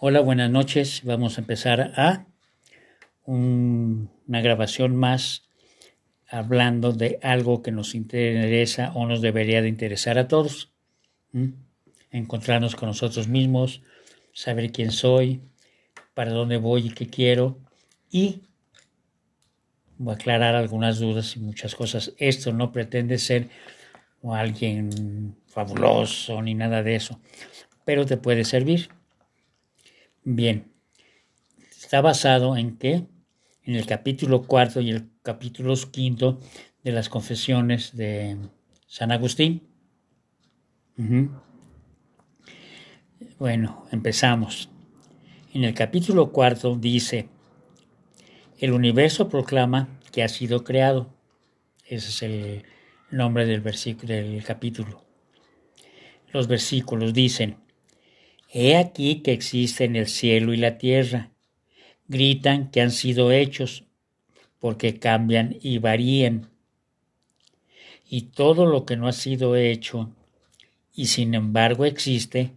Hola, buenas noches. Vamos a empezar a un- una grabación más hablando de algo que nos interesa o nos debería de interesar a todos. Encontrarnos con nosotros mismos, saber quién soy, para dónde voy y qué quiero y voy a aclarar algunas dudas y muchas cosas. Esto no pretende ser alguien fabuloso ni nada de eso, pero te puede servir. Bien, está basado en qué? En el capítulo cuarto y el capítulo quinto de las confesiones de San Agustín. Bueno, empezamos. En el capítulo cuarto dice, el universo proclama que ha sido creado. Ese es el nombre del del capítulo. Los versículos dicen, He aquí que existen el cielo y la tierra. Gritan que han sido hechos, porque cambian y varían. Y todo lo que no ha sido hecho, y sin embargo existe,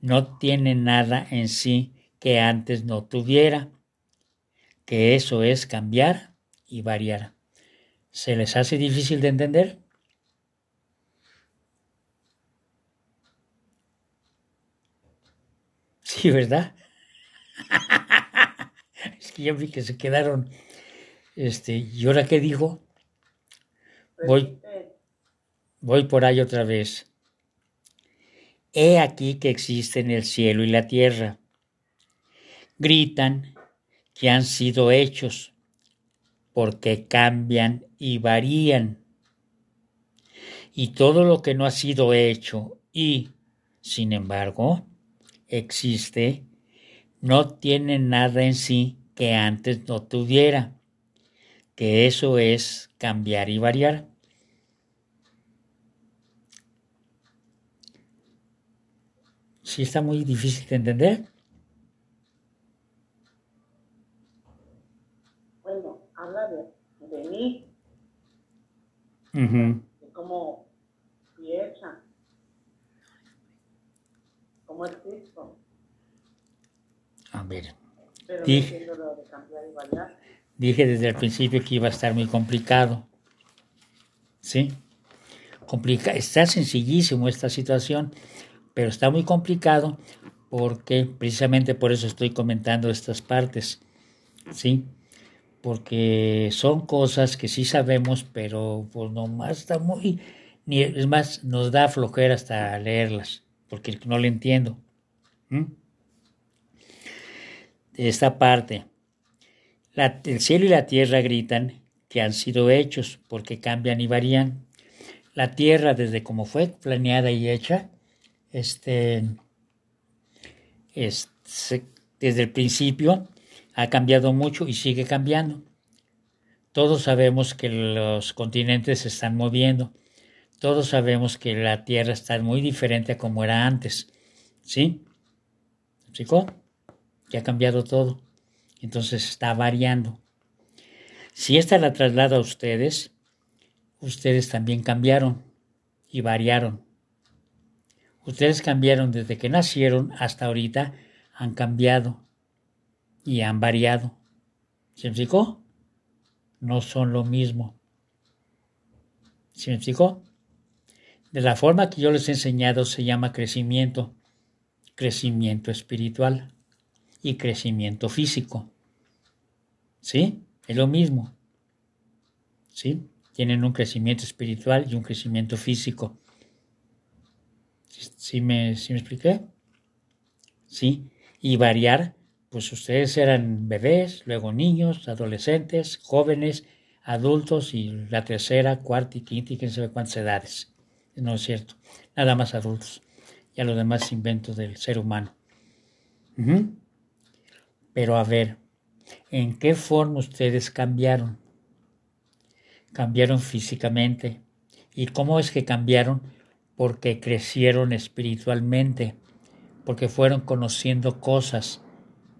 no tiene nada en sí que antes no tuviera, que eso es cambiar y variar. ¿Se les hace difícil de entender? Sí, ¿verdad? es que yo vi que se quedaron. Este, ¿y ahora qué dijo? Voy, voy por ahí otra vez. He aquí que existen el cielo y la tierra. Gritan que han sido hechos, porque cambian y varían. Y todo lo que no ha sido hecho y, sin embargo, existe, no tiene nada en sí que antes no tuviera, que eso es cambiar y variar. Sí está muy difícil de entender. Bueno, habla de, de mí, Ujú. de cómo A ver, pero no entiendo lo de cambiar y dije desde el principio que iba a estar muy complicado. ¿Sí? Complica está sencillísimo esta situación, pero está muy complicado porque precisamente por eso estoy comentando estas partes. ¿Sí? Porque son cosas que sí sabemos, pero pues nomás está muy... Ni, es más, nos da flojera hasta leerlas, porque no le entiendo. ¿Mm? Esta parte. La- el cielo y la tierra gritan que han sido hechos porque cambian y varían. La tierra, desde como fue planeada y hecha, este, es- se- desde el principio ha cambiado mucho y sigue cambiando. Todos sabemos que los continentes se están moviendo. Todos sabemos que la tierra está muy diferente a como era antes. ¿Sí? ¿Me explicó? Que ha cambiado todo entonces está variando. Si esta la traslada a ustedes, ustedes también cambiaron y variaron. Ustedes cambiaron desde que nacieron hasta ahorita, han cambiado y han variado. ¿Se explicó? No son lo mismo. ¿Se explicó? De la forma que yo les he enseñado se llama crecimiento, crecimiento espiritual y crecimiento físico. ¿Sí? Es lo mismo. ¿Sí? Tienen un crecimiento espiritual y un crecimiento físico. ¿Sí me, sí me expliqué? ¿Sí? Y variar, pues ustedes eran bebés, luego niños, adolescentes, jóvenes, adultos y la tercera, cuarta y quinta y quién sabe cuántas edades. No es cierto. Nada más adultos. Ya los demás inventos del ser humano. Pero a ver, ¿en qué forma ustedes cambiaron? Cambiaron físicamente. ¿Y cómo es que cambiaron? Porque crecieron espiritualmente, porque fueron conociendo cosas.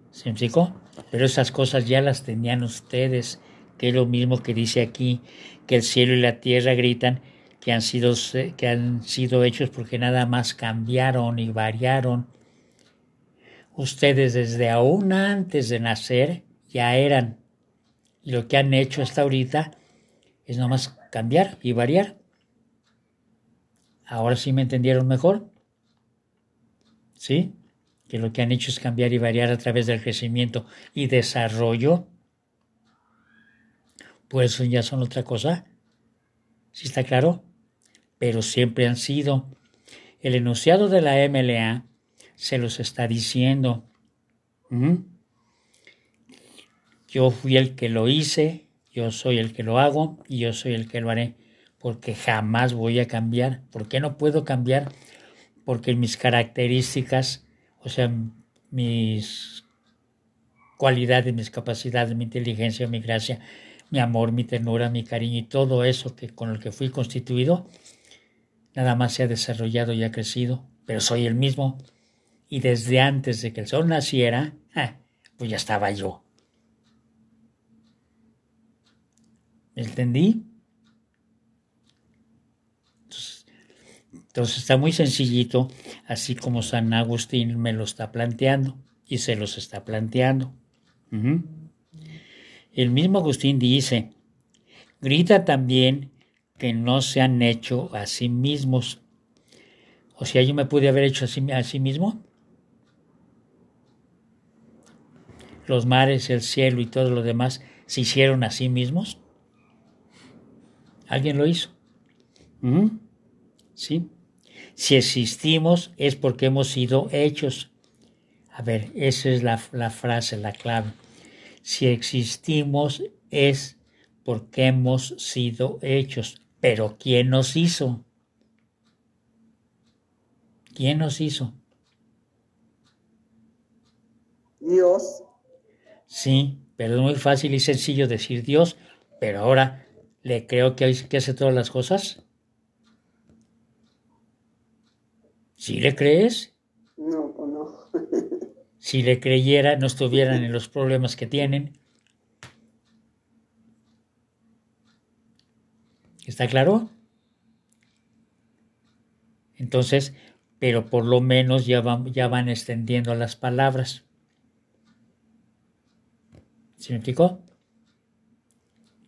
¿Se me explicó? Pero esas cosas ya las tenían ustedes, que es lo mismo que dice aquí, que el cielo y la tierra gritan que han sido, que han sido hechos porque nada más cambiaron y variaron Ustedes desde aún antes de nacer ya eran. Y lo que han hecho hasta ahorita es nomás cambiar y variar. Ahora sí me entendieron mejor. ¿Sí? Que lo que han hecho es cambiar y variar a través del crecimiento y desarrollo. Pues ya son otra cosa. ¿Sí está claro? Pero siempre han sido. El enunciado de la MLA se los está diciendo. ¿Mm? Yo fui el que lo hice, yo soy el que lo hago y yo soy el que lo haré, porque jamás voy a cambiar. ¿Por qué no puedo cambiar? Porque mis características, o sea, mis cualidades, mis capacidades, mi inteligencia, mi gracia, mi amor, mi ternura, mi cariño y todo eso que con el que fui constituido, nada más se ha desarrollado y ha crecido, pero soy el mismo. Y desde antes de que el sol naciera, pues ya estaba yo. ¿Me entendí? Entonces, está muy sencillito, así como San Agustín me lo está planteando y se los está planteando. El mismo Agustín dice, grita también que no se han hecho a sí mismos. O sea, yo me pude haber hecho a sí, a sí mismo. Los mares, el cielo y todo lo demás se hicieron a sí mismos. Alguien lo hizo. ¿Sí? Si existimos es porque hemos sido hechos. A ver, esa es la, la frase, la clave. Si existimos es porque hemos sido hechos. Pero ¿quién nos hizo? ¿Quién nos hizo? Dios. Sí, pero es muy fácil y sencillo decir Dios, pero ahora le creo que, que hace todas las cosas. ¿Sí le crees? No, pues no. si le creyera, no estuvieran en los problemas que tienen. ¿Está claro? Entonces, pero por lo menos ya van, ya van extendiendo las palabras. ¿Sí me?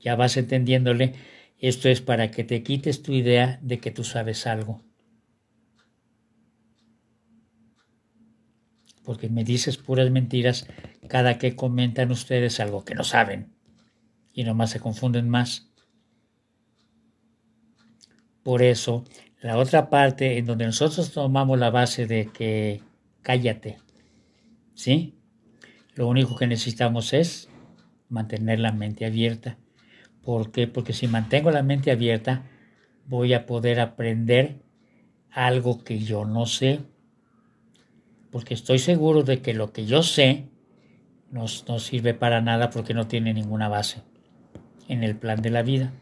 Ya vas entendiéndole. Esto es para que te quites tu idea de que tú sabes algo. Porque me dices puras mentiras cada que comentan ustedes algo que no saben. Y nomás se confunden más. Por eso, la otra parte en donde nosotros tomamos la base de que cállate, ¿sí? Lo único que necesitamos es mantener la mente abierta. ¿Por qué? Porque si mantengo la mente abierta, voy a poder aprender algo que yo no sé. Porque estoy seguro de que lo que yo sé no, no sirve para nada porque no tiene ninguna base en el plan de la vida.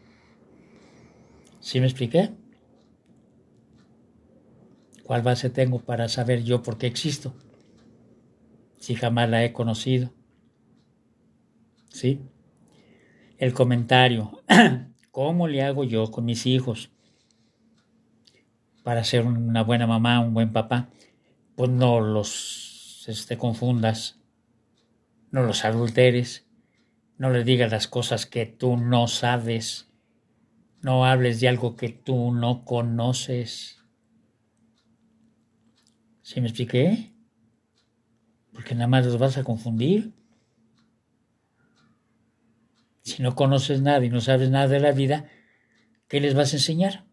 ¿Sí me expliqué? ¿Cuál base tengo para saber yo por qué existo? Si jamás la he conocido. ¿Sí? El comentario. ¿Cómo le hago yo con mis hijos para ser una buena mamá, un buen papá? Pues no los este, confundas, no los adulteres, no les digas las cosas que tú no sabes, no hables de algo que tú no conoces. ¿Sí me expliqué? Porque nada más los vas a confundir. Si no conoces nada y no sabes nada de la vida, ¿qué les vas a enseñar?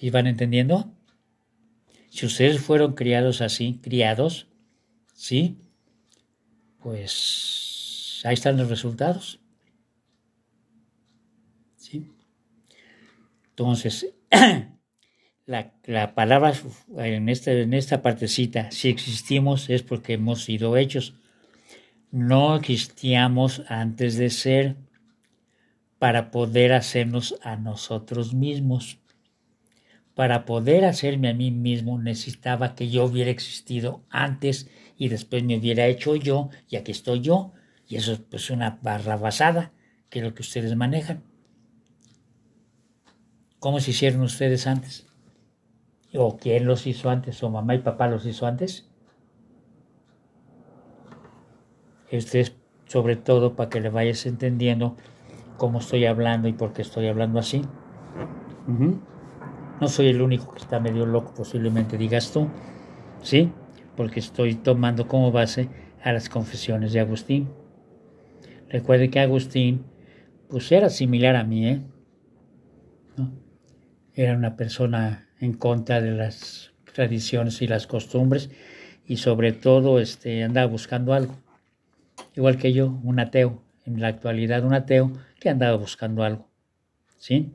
¿Y van entendiendo? Si ustedes fueron criados así, criados, ¿sí? Pues ahí están los resultados. ¿Sí? Entonces, la, la, palabra en esta, en esta partecita, si existimos es porque hemos sido hechos no existíamos antes de ser para poder hacernos a nosotros mismos. Para poder hacerme a mí mismo necesitaba que yo hubiera existido antes y después me hubiera hecho yo y aquí estoy yo. Y eso es pues una barra basada, que es lo que ustedes manejan. ¿Cómo se hicieron ustedes antes? ¿O quién los hizo antes? ¿O mamá y papá los hizo antes? Este es sobre todo para que le vayas entendiendo cómo estoy hablando y por qué estoy hablando así. No soy el único que está medio loco, posiblemente digas tú, ¿sí? Porque estoy tomando como base a las confesiones de Agustín. Recuerde que Agustín, pues era similar a mí, ¿eh? Era una persona en contra de las tradiciones y las costumbres y sobre todo este, andaba buscando algo. Igual que yo, un ateo, en la actualidad un ateo que andaba buscando algo. ¿Sí?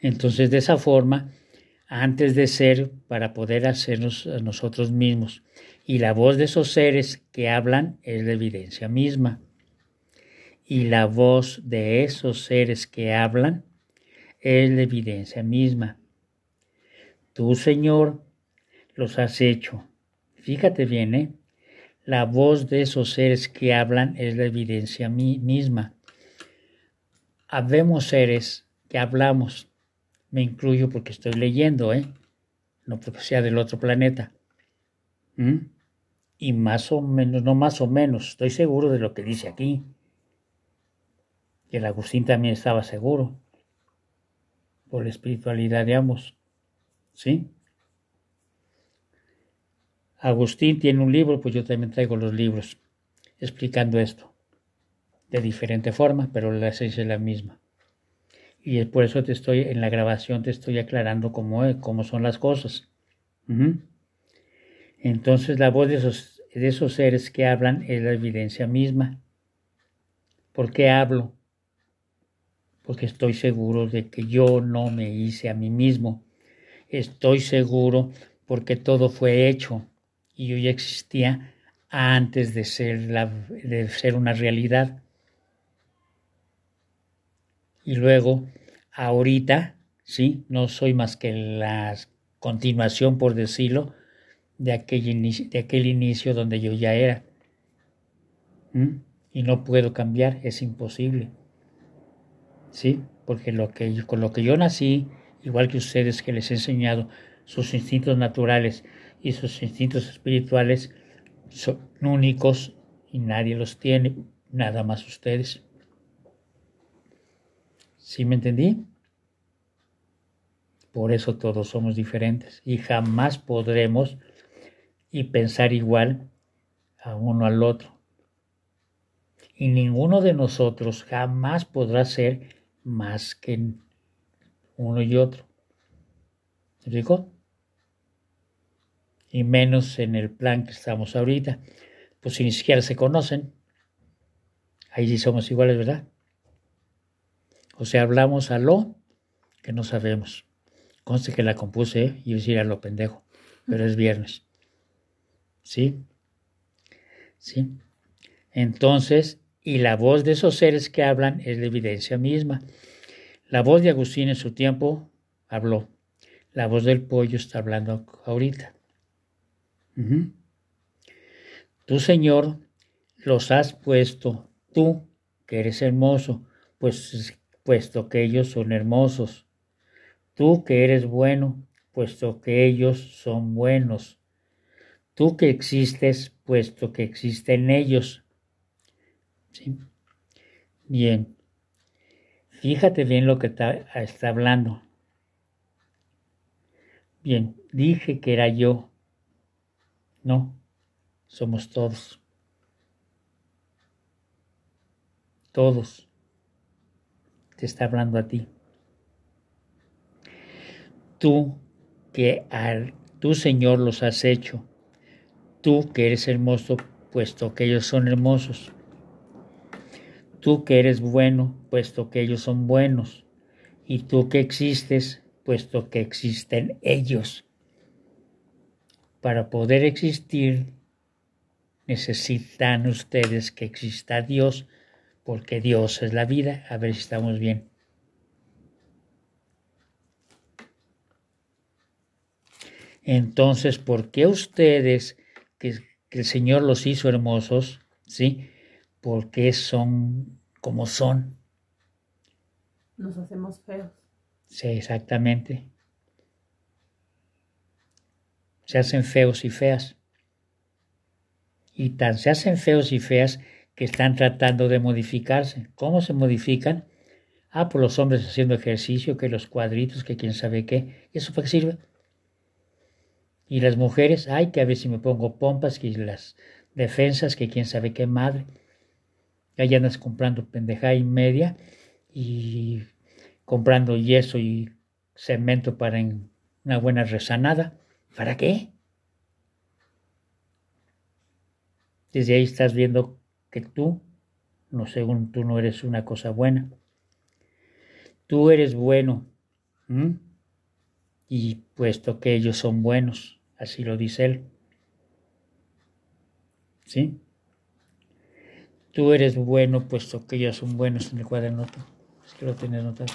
Entonces, de esa forma, antes de ser, para poder hacernos a nosotros mismos. Y la voz de esos seres que hablan es la evidencia misma. Y la voz de esos seres que hablan es la evidencia misma. Tú, Señor, los has hecho. Fíjate bien, ¿eh? La voz de esos seres que hablan es la evidencia misma. Habemos seres que hablamos. Me incluyo porque estoy leyendo, ¿eh? No porque sea del otro planeta. ¿Mm? Y más o menos, no más o menos, estoy seguro de lo que dice aquí. Y el Agustín también estaba seguro por la espiritualidad de ambos. ¿Sí? Agustín tiene un libro, pues yo también traigo los libros explicando esto de diferente forma, pero la esencia es la misma. Y por eso te estoy, en la grabación te estoy aclarando cómo, cómo son las cosas. Entonces la voz de esos, de esos seres que hablan es la evidencia misma. ¿Por qué hablo? Porque estoy seguro de que yo no me hice a mí mismo. Estoy seguro porque todo fue hecho y yo ya existía antes de ser, la, de ser una realidad. Y luego, ahorita, sí, no soy más que la continuación, por decirlo, de aquel, inicio, de aquel inicio donde yo ya era. ¿Mm? Y no puedo cambiar, es imposible. ¿Sí? Porque con lo que yo nací, igual que ustedes que les he enseñado, sus instintos naturales y sus instintos espirituales son únicos y nadie los tiene, nada más ustedes. ¿Sí me entendí? Por eso todos somos diferentes y jamás podremos y pensar igual a uno al otro. Y ninguno de nosotros jamás podrá ser más que uno y otro. ¿Me Y menos en el plan que estamos ahorita, pues si ni siquiera se conocen, ahí sí somos iguales, ¿verdad? O sea, hablamos a lo que no sabemos. Conste que la compuse ¿eh? y decir a lo pendejo, pero es viernes. ¿Sí? ¿Sí? Entonces, y la voz de esos seres que hablan es la evidencia misma. La voz de Agustín en su tiempo habló. La voz del pollo está hablando ahorita. Tú, Señor, los has puesto, tú, que eres hermoso, pues puesto que ellos son hermosos. Tú que eres bueno, puesto que ellos son buenos. Tú que existes, puesto que existen ellos. ¿Sí? Bien. Fíjate bien lo que está, está hablando. Bien, dije que era yo. No, somos todos. Todos. Te está hablando a ti. Tú que al tu Señor los has hecho. Tú que eres hermoso, puesto que ellos son hermosos tú que eres bueno, puesto que ellos son buenos, y tú que existes, puesto que existen ellos. Para poder existir, necesitan ustedes que exista Dios, porque Dios es la vida. A ver si estamos bien. Entonces, ¿por qué ustedes, que, que el Señor los hizo hermosos, ¿sí? Porque son como son. Nos hacemos feos. Sí, exactamente. se hacen feos y feas. Y tan se hacen feos y feas que están tratando de modificarse. ¿Cómo se modifican? Ah, por los hombres haciendo ejercicio, que los cuadritos, que quién sabe qué. ¿Eso para qué sirve? Y las mujeres, ay, que a ver si me pongo pompas, que las defensas, que quién sabe qué madre. Allá andas comprando pendeja y media y comprando yeso y cemento para una buena rezanada. ¿Para qué? Desde ahí estás viendo que tú, no según tú no eres una cosa buena. Tú eres bueno. Y puesto que ellos son buenos, así lo dice él. ¿Sí? Tú eres bueno puesto que ellos son buenos en el cuaderno. Es que lo tienes notado.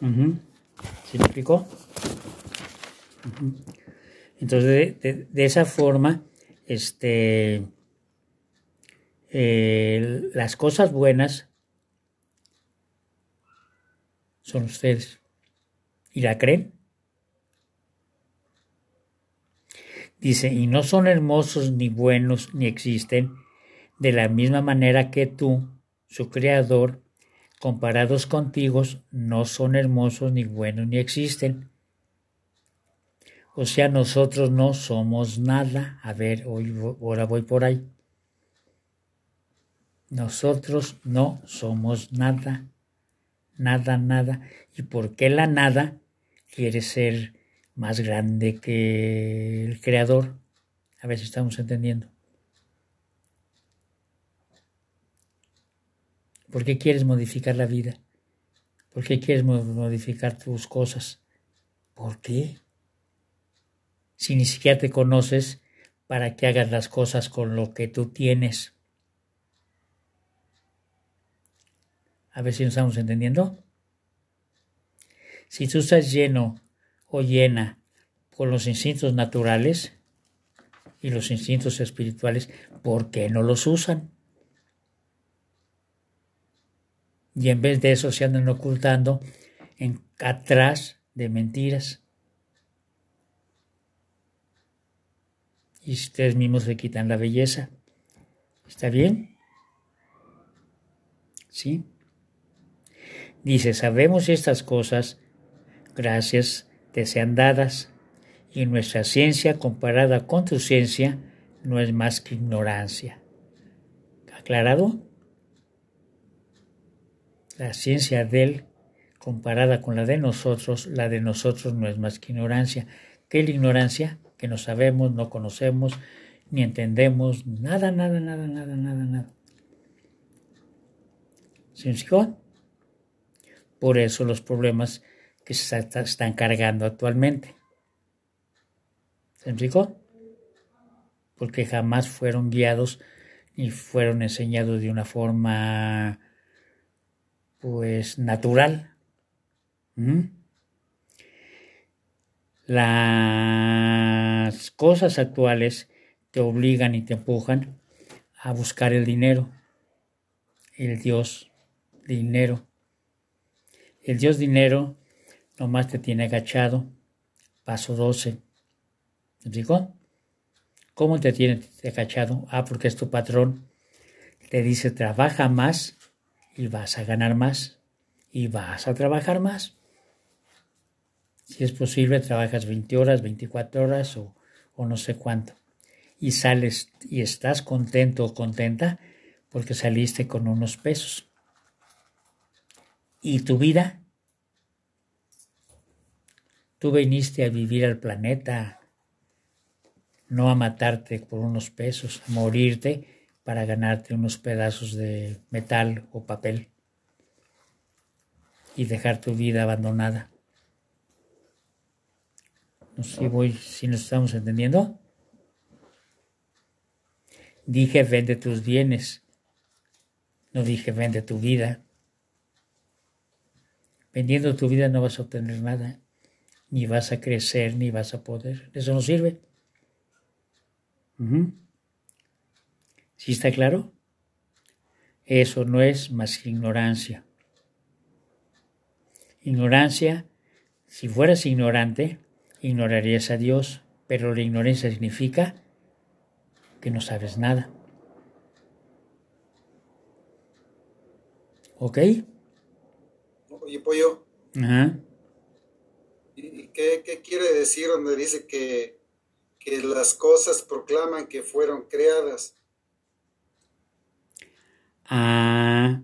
¿Se me explicó? Entonces, de, esa forma, este, eh, las cosas buenas son ustedes. ¿Y la creen? Dice, y no son hermosos ni buenos ni existen de la misma manera que tú, su creador, comparados contigo, no son hermosos ni buenos ni existen. O sea, nosotros no somos nada. A ver, ahora voy por ahí. Nosotros no somos nada, nada, nada. ¿Y por qué la nada quiere ser más grande que el creador? A ver si estamos entendiendo. ¿Por qué quieres modificar la vida? ¿Por qué quieres modificar tus cosas? ¿Por qué? Si ni siquiera te conoces para que hagas las cosas con lo que tú tienes. A ver si nos estamos entendiendo. Si tú estás lleno o llena con los instintos naturales y los instintos espirituales, ¿por qué no los usan? Y en vez de eso se andan ocultando en, atrás de mentiras. Y ustedes mismos se quitan la belleza. ¿Está bien? ¿Sí? Dice, sabemos estas cosas, gracias te sean dadas, y nuestra ciencia comparada con tu ciencia no es más que ignorancia. ¿Aclarado? La ciencia de él, comparada con la de nosotros, la de nosotros no es más que ignorancia. ¿Qué es la ignorancia? Que no sabemos, no conocemos, ni entendemos nada, nada, nada, nada, nada, nada. ¿Se explicó? Por eso los problemas que se están cargando actualmente. ¿Se explicó? Porque jamás fueron guiados ni fueron enseñados de una forma pues natural. Las cosas actuales te obligan y te empujan a buscar el dinero, el Dios dinero. El Dios dinero nomás te tiene agachado. Paso 12. ¿Me digo? ¿Cómo te tiene agachado? Ah, porque es tu patrón. Te dice, trabaja más y vas a ganar más y vas a trabajar más. Si es posible, trabajas 20 horas, 24 horas o, o no sé cuánto. Y sales y estás contento o contenta porque saliste con unos pesos. ¿Y tu vida? Tú viniste a vivir al planeta, no a matarte por unos pesos, a morirte para ganarte unos pedazos de metal o papel y dejar tu vida abandonada. No sé si, voy, si nos estamos entendiendo. Dije vende tus bienes, no dije vende tu vida. Vendiendo tu vida no vas a obtener nada, ni vas a crecer, ni vas a poder. Eso no sirve. ¿Sí está claro? Eso no es más que ignorancia. Ignorancia, si fueras ignorante, ignorarías a Dios, pero la ignorancia significa que no sabes nada. ¿Ok? Oye, Pollo, Ajá. ¿y qué, qué quiere decir donde dice que, que las cosas proclaman que fueron creadas? Ah,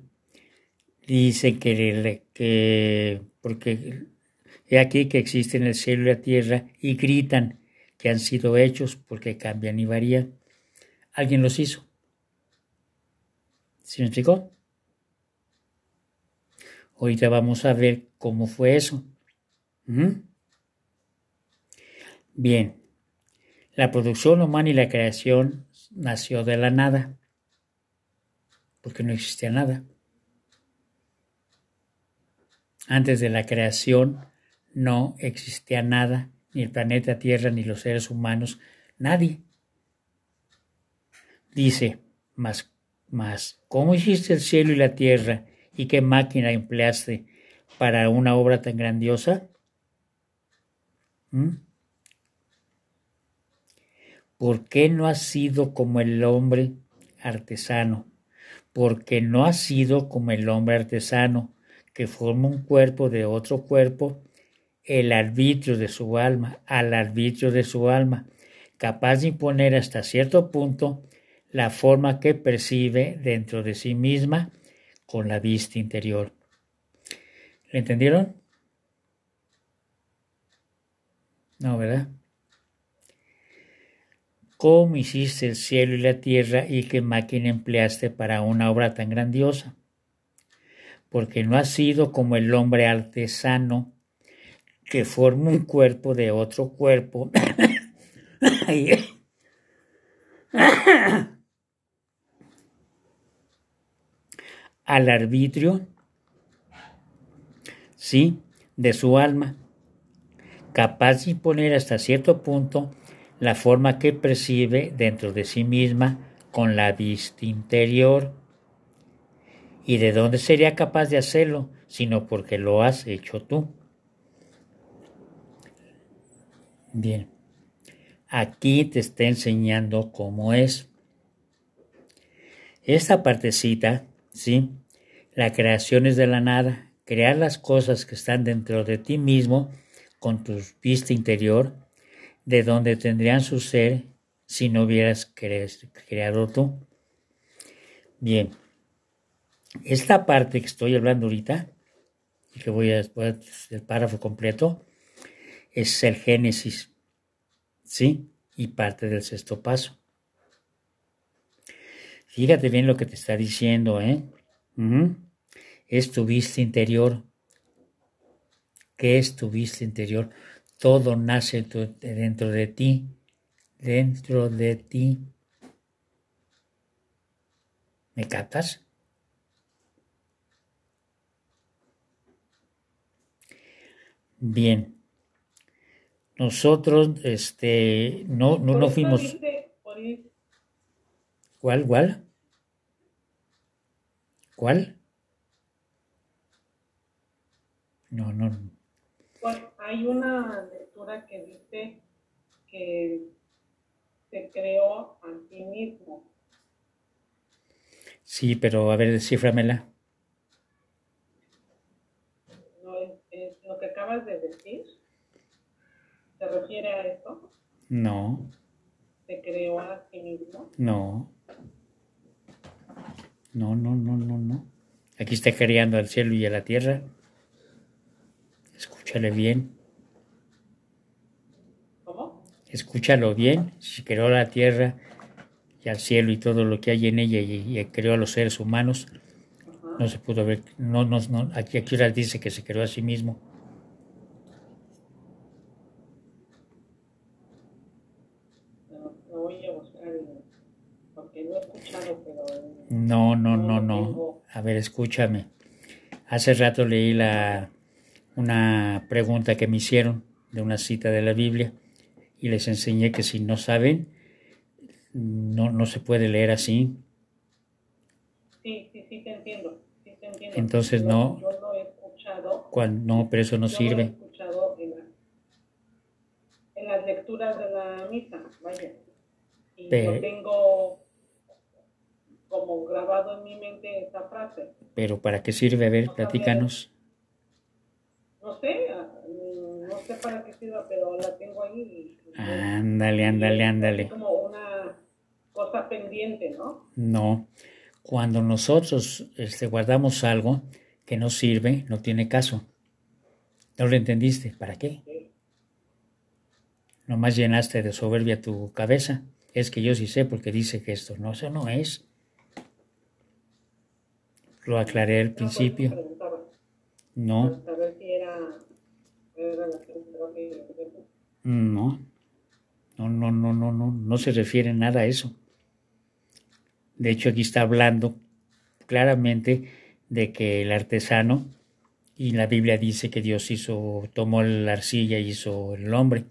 dice que, que porque he aquí que existen el cielo y la tierra y gritan que han sido hechos porque cambian y varían. Alguien los hizo. ¿Sí me explicó? Ahorita vamos a ver cómo fue eso. Bien, la producción humana y la creación nació de la nada, porque no existía nada. Antes de la creación no existía nada, ni el planeta Tierra, ni los seres humanos, nadie. Dice, más, más, ¿cómo hiciste el cielo y la tierra y qué máquina empleaste para una obra tan grandiosa? ¿Mm? ¿Por qué no has sido como el hombre artesano? Porque no has sido como el hombre artesano, que forma un cuerpo de otro cuerpo, el arbitrio de su alma, al arbitrio de su alma, capaz de imponer hasta cierto punto la forma que percibe dentro de sí misma con la vista interior. ¿Le entendieron? No, ¿verdad? ¿Cómo hiciste el cielo y la tierra y qué máquina empleaste para una obra tan grandiosa? Porque no has sido como el hombre artesano que forma un cuerpo de otro cuerpo. al arbitrio, sí, de su alma, capaz de imponer hasta cierto punto la forma que percibe dentro de sí misma con la vista interior. ¿Y de dónde sería capaz de hacerlo? Sino porque lo has hecho tú. Bien, aquí te está enseñando cómo es. Esta partecita, ¿sí? La creación es de la nada, crear las cosas que están dentro de ti mismo con tu vista interior, de donde tendrían su ser si no hubieras creado tú. Bien, esta parte que estoy hablando ahorita, y que voy a después el párrafo completo, es el Génesis, ¿sí? Y parte del sexto paso. Fíjate bien lo que te está diciendo, ¿eh? Es tu vista interior. ¿Qué es tu vista interior? Todo nace dentro de ti, dentro de ti. ¿Me captas? Bien. Nosotros, este, no, no, no fuimos. ¿Cuál, cuál? ¿Cuál? No, no. Hay una lectura que dice que se creó a sí mismo. Sí, pero a ver, desciframela. ¿No es, es lo que acabas de decir? ¿Se refiere a eso? No, ¿Se creó a sí mismo? no. No, no, no, no, no. Aquí está creando al cielo y a la tierra. Escúchale bien. Escúchalo bien. Si creó la tierra y al cielo y todo lo que hay en ella y, y creó a los seres humanos, no se pudo ver. No, no, no. Aquí, aquí ahora dice que se creó a sí mismo. No. No, no, no. A ver, escúchame. Hace rato leí la, una pregunta que me hicieron de una cita de la Biblia y les enseñé que si no saben, no, no se puede leer así. Sí, sí, sí te entiendo. Sí te entiendo. Entonces, Yo- no. Yo lo he escuchado. Cuan- no, pero eso no yo lo he sirve. escuchado en la- en las lecturas de la misa, vaya. Y Pero- yo tengo como grabado en mi mente esa frase. Pero ¿para qué sirve? A ver, platícanos. No sé, no sé para qué sirva, pero la tengo ahí. y- Ándale, ándale, Es ándale. como una cosa pendiente, ¿no? No. Cuando nosotros este, guardamos algo que no sirve, no tiene caso. ¿No lo entendiste? ¿Para qué? Nomás llenaste de soberbia tu cabeza. Es que yo sí sé porque dice que esto no, eso no es. Lo aclaré al No, principio. No, para saber si era, era la que- no. No, no, no, no, no. No se refiere nada a eso. De hecho, aquí está hablando claramente de que el artesano, y la Biblia dice que Dios hizo, tomó la arcilla y hizo el hombre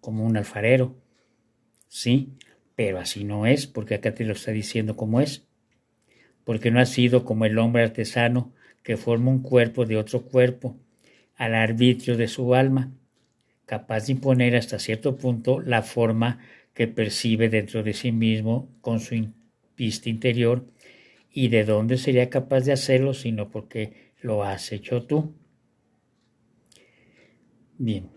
como un alfarero. Sí, pero así no es, porque acá te lo está diciendo como es. Porque no ha sido como el hombre artesano que forma un cuerpo de otro cuerpo al arbitrio de su alma, capaz de imponer hasta cierto punto la forma que percibe dentro de sí mismo con su vista interior y de dónde sería capaz de hacerlo sino porque lo has hecho tú. Bien,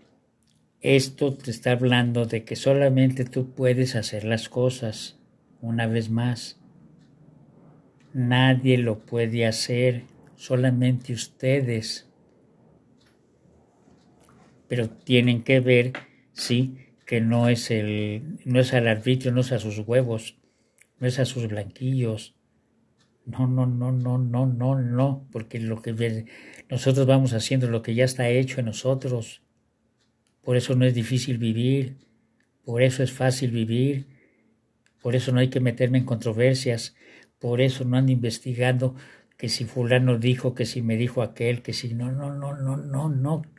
esto te está hablando de que solamente tú puedes hacer las cosas una vez más. Nadie lo puede hacer, solamente ustedes. Pero tienen que ver, sí, que no es el, no es al arbitrio, no es a sus huevos, no es a sus blanquillos. No, no, no, no, no, no, no, porque lo que nosotros vamos haciendo lo que ya está hecho en nosotros. Por eso no es difícil vivir, por eso es fácil vivir, por eso no hay que meterme en controversias, por eso no ando investigando que si fulano dijo, que si me dijo aquel, que si no, no, no, no, no, no.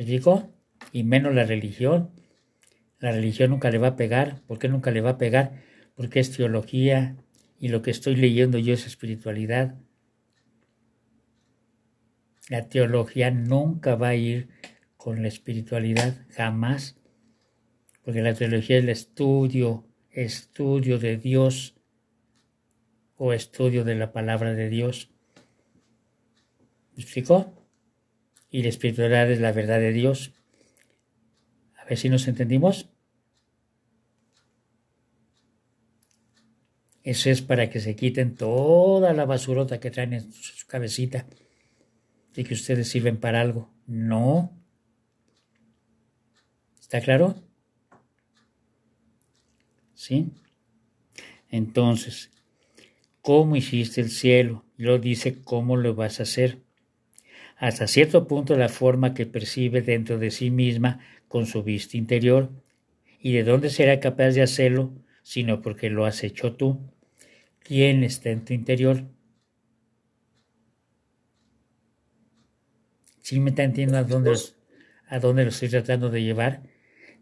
¿Me explico? Y menos la religión. La religión nunca le va a pegar. ¿Por qué nunca le va a pegar? Porque es teología y lo que estoy leyendo yo es espiritualidad. La teología nunca va a ir con la espiritualidad, jamás. Porque la teología es el estudio, estudio de Dios o estudio de la palabra de Dios. ¿Me explicó? Y la espiritualidad es la verdad de Dios. A ver si nos entendimos. Eso es para que se quiten toda la basurota que traen en su cabecita de que ustedes sirven para algo. No. ¿Está claro? ¿Sí? Entonces, ¿cómo hiciste el cielo? Y luego dice cómo lo vas a hacer. Hasta cierto punto la forma que percibe dentro de sí misma con su vista interior. ¿Y de dónde será capaz de hacerlo? Sino porque lo has hecho tú. ¿Quién está en tu interior? ¿Sí me está entendiendo a dónde, a dónde lo estoy tratando de llevar?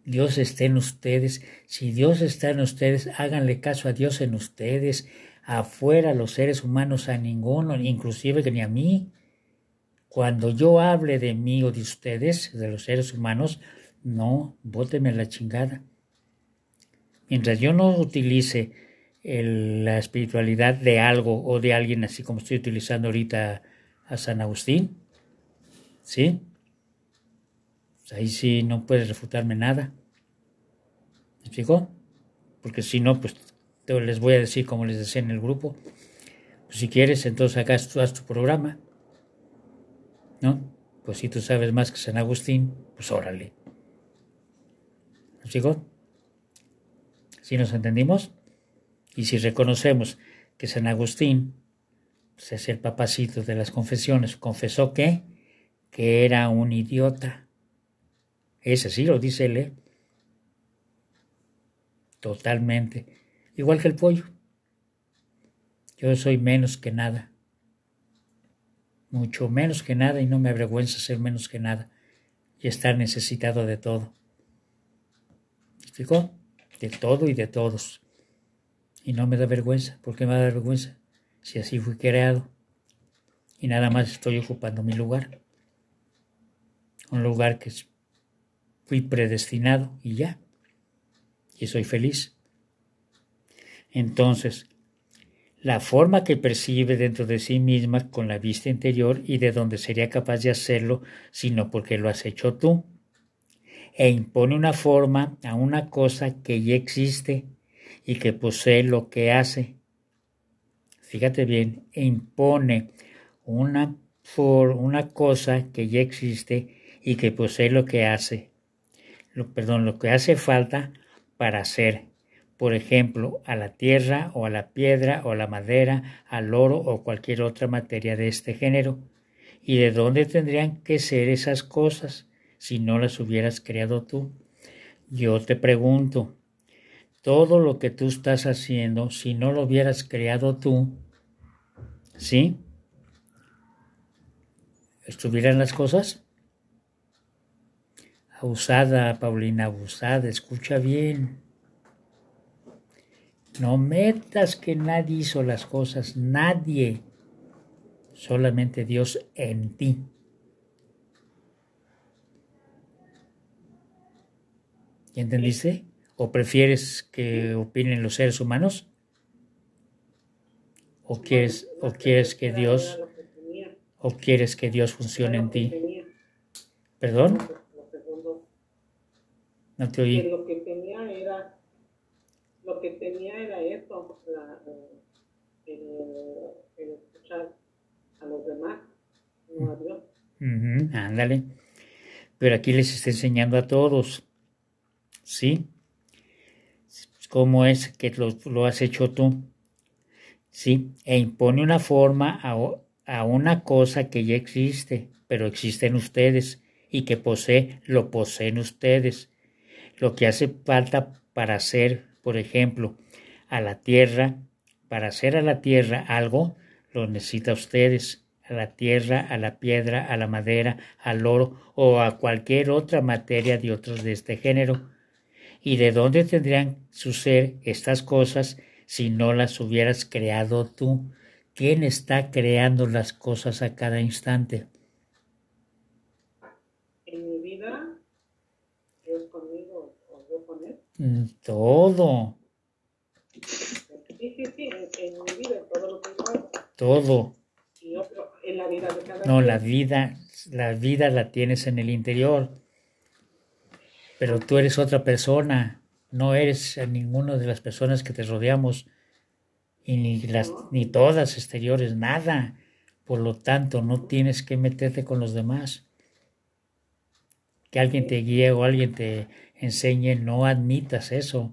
Dios está en ustedes. Si Dios está en ustedes, háganle caso a Dios en ustedes. Afuera los seres humanos a ninguno, inclusive ni a mí. Cuando yo hable de mí o de ustedes, de los seres humanos, no, bótenme la chingada. Mientras yo no utilice la espiritualidad de algo o de alguien, así como estoy utilizando ahorita a San Agustín, ¿sí? Pues ahí sí no puedes refutarme nada. ¿Me explico? Porque si no, pues les voy a decir como les decía en el grupo. Pues si quieres, entonces acá haz tu programa. ¿No? Pues si tú sabes más que San Agustín, pues órale. ¿Me explico? ¿Sí nos entendimos? Y si reconocemos que San Agustín pues, es el papacito de las confesiones, confesó que, que era un idiota. Ese sí lo dice él, ¿eh? Totalmente. Igual que el pollo. Yo soy menos que nada. Mucho menos que nada y no me avergüenza ser menos que nada y estar necesitado de todo. ¿Me explicó? De todo y de todos. Y no me da vergüenza. ¿Por qué me da vergüenza? Si así fui creado. Y nada más estoy ocupando mi lugar. Un lugar que fui predestinado y ya. Y soy feliz. Entonces, la forma que percibe dentro de sí misma con la vista interior y de donde sería capaz de hacerlo, sino porque lo has hecho tú. E impone una forma a una cosa que ya existe y que posee lo que hace. Fíjate bien, e impone una, for, una cosa que ya existe y que posee lo que hace. Lo, perdón, lo que hace falta para hacer por ejemplo, a la tierra o a la piedra o a la madera, al oro o cualquier otra materia de este género. ¿Y de dónde tendrían que ser esas cosas si no las hubieras creado tú? Yo te pregunto, todo lo que tú estás haciendo, si no lo hubieras creado tú, ¿sí? ¿Estuvieran las cosas? Abusada, Paulina, abusada, escucha bien. No metas que nadie hizo las cosas, nadie, solamente Dios en ti. ¿Ya entendiste? ¿O prefieres que opinen los seres humanos? ¿O quieres, o quieres que Dios, o quieres que Dios funcione en ti? ¿Perdón? No te oí. Lo que tenía era lo que tenía era eso, la, el, escuchar a los demás, no a Dios. ándale. Pero aquí les está enseñando a todos, ¿sí? ¿Cómo es que lo, lo has hecho tú? ¿Sí? E impone una forma a, a una cosa que ya existe, pero existe en ustedes y que posee, lo poseen ustedes. Lo que hace falta para hacer por ejemplo, a la tierra, para hacer a la tierra algo, lo necesita ustedes, a la tierra, a la piedra, a la madera, al oro o a cualquier otra materia de otros de este género. ¿Y de dónde tendrían su ser estas cosas si no las hubieras creado tú? ¿Quién está creando las cosas a cada instante? En mi vida, Dios conmigo o yo con él. Mm, todo. Sí, sí, sí, en, mi vida, todo lo que hago. Todo. Y otro, en la vida de cada No, la vida, la vida la tienes en el interior. Pero tú eres otra persona. No eres ninguna de las personas que te rodeamos. Y ni, las, ni todas exteriores, nada. Por lo tanto, no tienes que meterte con los demás. Que alguien te guíe o alguien te enseñe, no admitas eso.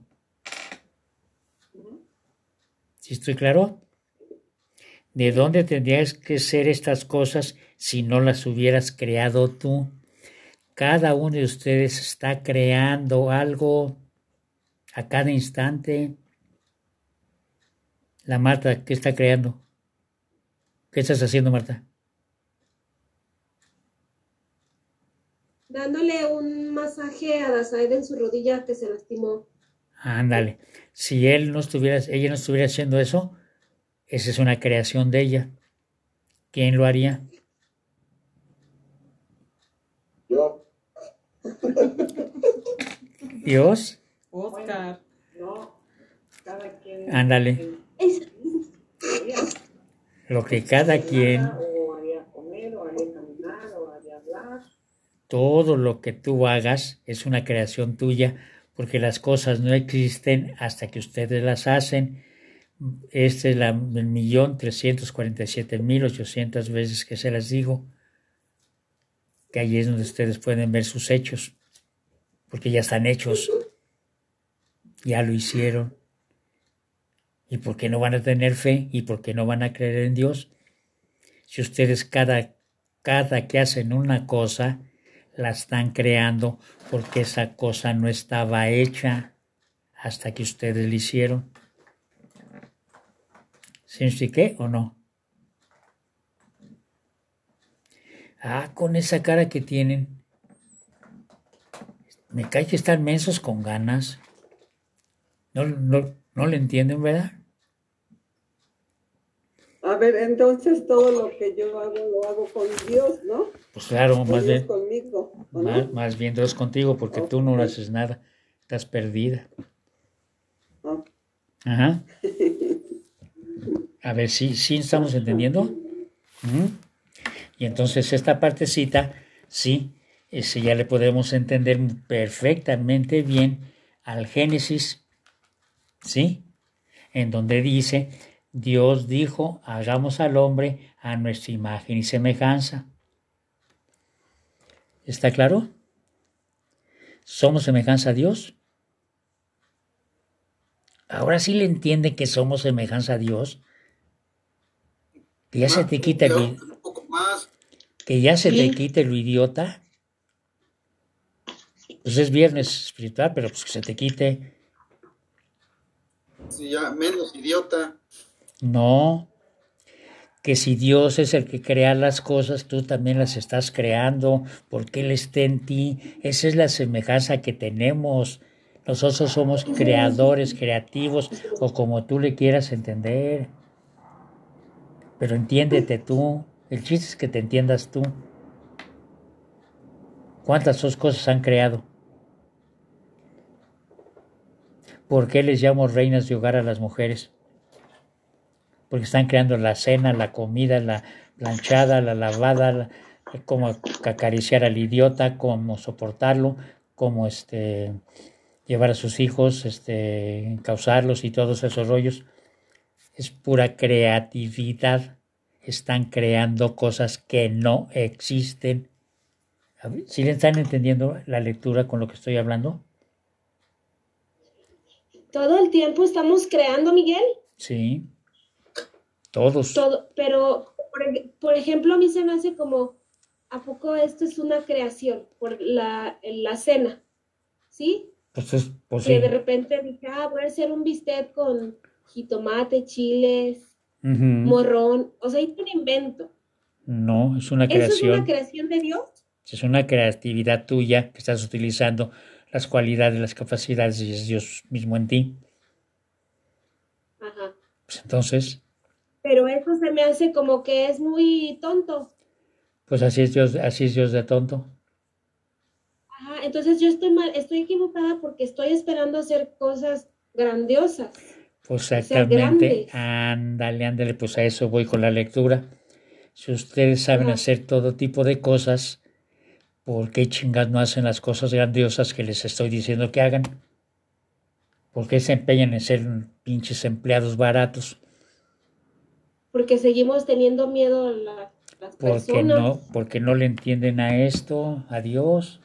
¿Sí estoy claro? ¿De dónde tendrías que ser estas cosas si no las hubieras creado tú? Cada uno de ustedes está creando algo a cada instante. La Marta, ¿qué está creando? ¿Qué estás haciendo, Marta? Dándole un masaje a Dasaid en su rodilla que se lastimó. Ándale. Si él no estuviera, ella no estuviera haciendo eso, esa es una creación de ella. ¿Quién lo haría? Yo. ¿Dios? Oscar. No, cada quien. Ándale. Lo que cada quien. O haría comer, o haría caminar, o haría hablar. Todo lo que tú hagas es una creación tuya, porque las cosas no existen hasta que ustedes las hacen. Esta es la el millón trescientos cuarenta y siete mil ochocientas veces que se las digo, que ahí es donde ustedes pueden ver sus hechos, porque ya están hechos, ya lo hicieron. ¿Y por qué no van a tener fe? ¿Y por qué no van a creer en Dios? Si ustedes cada, cada que hacen una cosa, la están creando porque esa cosa no estaba hecha hasta que ustedes la hicieron. ¿Se expliqué o no? Ah, con esa cara que tienen. Me cae que están mensos con ganas. No, no, no le entienden, ¿verdad? A ver, entonces todo lo que yo hago lo hago con Dios, ¿no? Pues claro, más Dios bien, conmigo, ¿o no? más, más bien Dios contigo, porque tú no haces nada, estás perdida. Ajá. A ver, ¿sí, sí estamos entendiendo? Y entonces esta partecita, sí, ese ya le podemos entender perfectamente bien al Génesis, ¿sí? En donde dice, Dios dijo, hagamos al hombre a nuestra imagen y semejanza. ¿Está claro? ¿Somos semejanza a Dios? Ahora sí le entiende que somos semejanza a Dios. Que ya se te quita un poco más. que ya se Sí. te quite lo idiota. Pues es viernes espiritual, pero pues que se te quite. Sí, ya, menos idiota. No. Que si Dios es el que crea las cosas, tú también las estás creando, porque Él está en ti. Esa es la semejanza que tenemos. Nosotros somos creadores, creativos, o como tú le quieras entender. Pero entiéndete tú. El chiste es que te entiendas tú. ¿Cuántas dos cosas han creado? ¿Por qué les llamo reinas de hogar a las mujeres? Porque están creando la cena, la comida, la planchada, la lavada, la- cómo acariciar al idiota, cómo soportarlo, cómo este, llevar a sus hijos, este, causarlos y todos esos rollos. Es pura creatividad. Están creando cosas que no existen. ¿Sí le están entendiendo la ejemplo con lo que estoy hablando? Todo el tiempo estamos creando, Miguel. Sí. Todos. Todo, pero por, por ejemplo, a mí se me hace como, ¿a poco esto es una creación? Por la, la cena, ¿sí? Pues, es- pues Que de repente dije, ah, voy a hacer un bistec con jitomate, chiles, morrón. O sea, hice un invento. No, es una ¿Eso es creación. una creación de Dios? Es una creatividad tuya que estás utilizando las cualidades, las capacidades y es Dios mismo en ti. Ajá. Pues entonces, Pero eso se me hace como que es muy tonto. pues así es Dios, así es Dios de tonto. Ajá, entonces yo estoy mal, estoy equivocada porque estoy esperando hacer cosas grandiosas. Pues exactamente, ándale, ándale, pues a eso voy con la lectura. Si ustedes saben Ajá. hacer todo tipo de cosas, ¿por qué chingas no hacen las cosas grandiosas que les estoy diciendo que hagan? ¿Por qué se empeñan en ser pinches empleados baratos? Porque seguimos teniendo miedo a la- las Porque personas. no, porque no le entienden a esto, a Dios,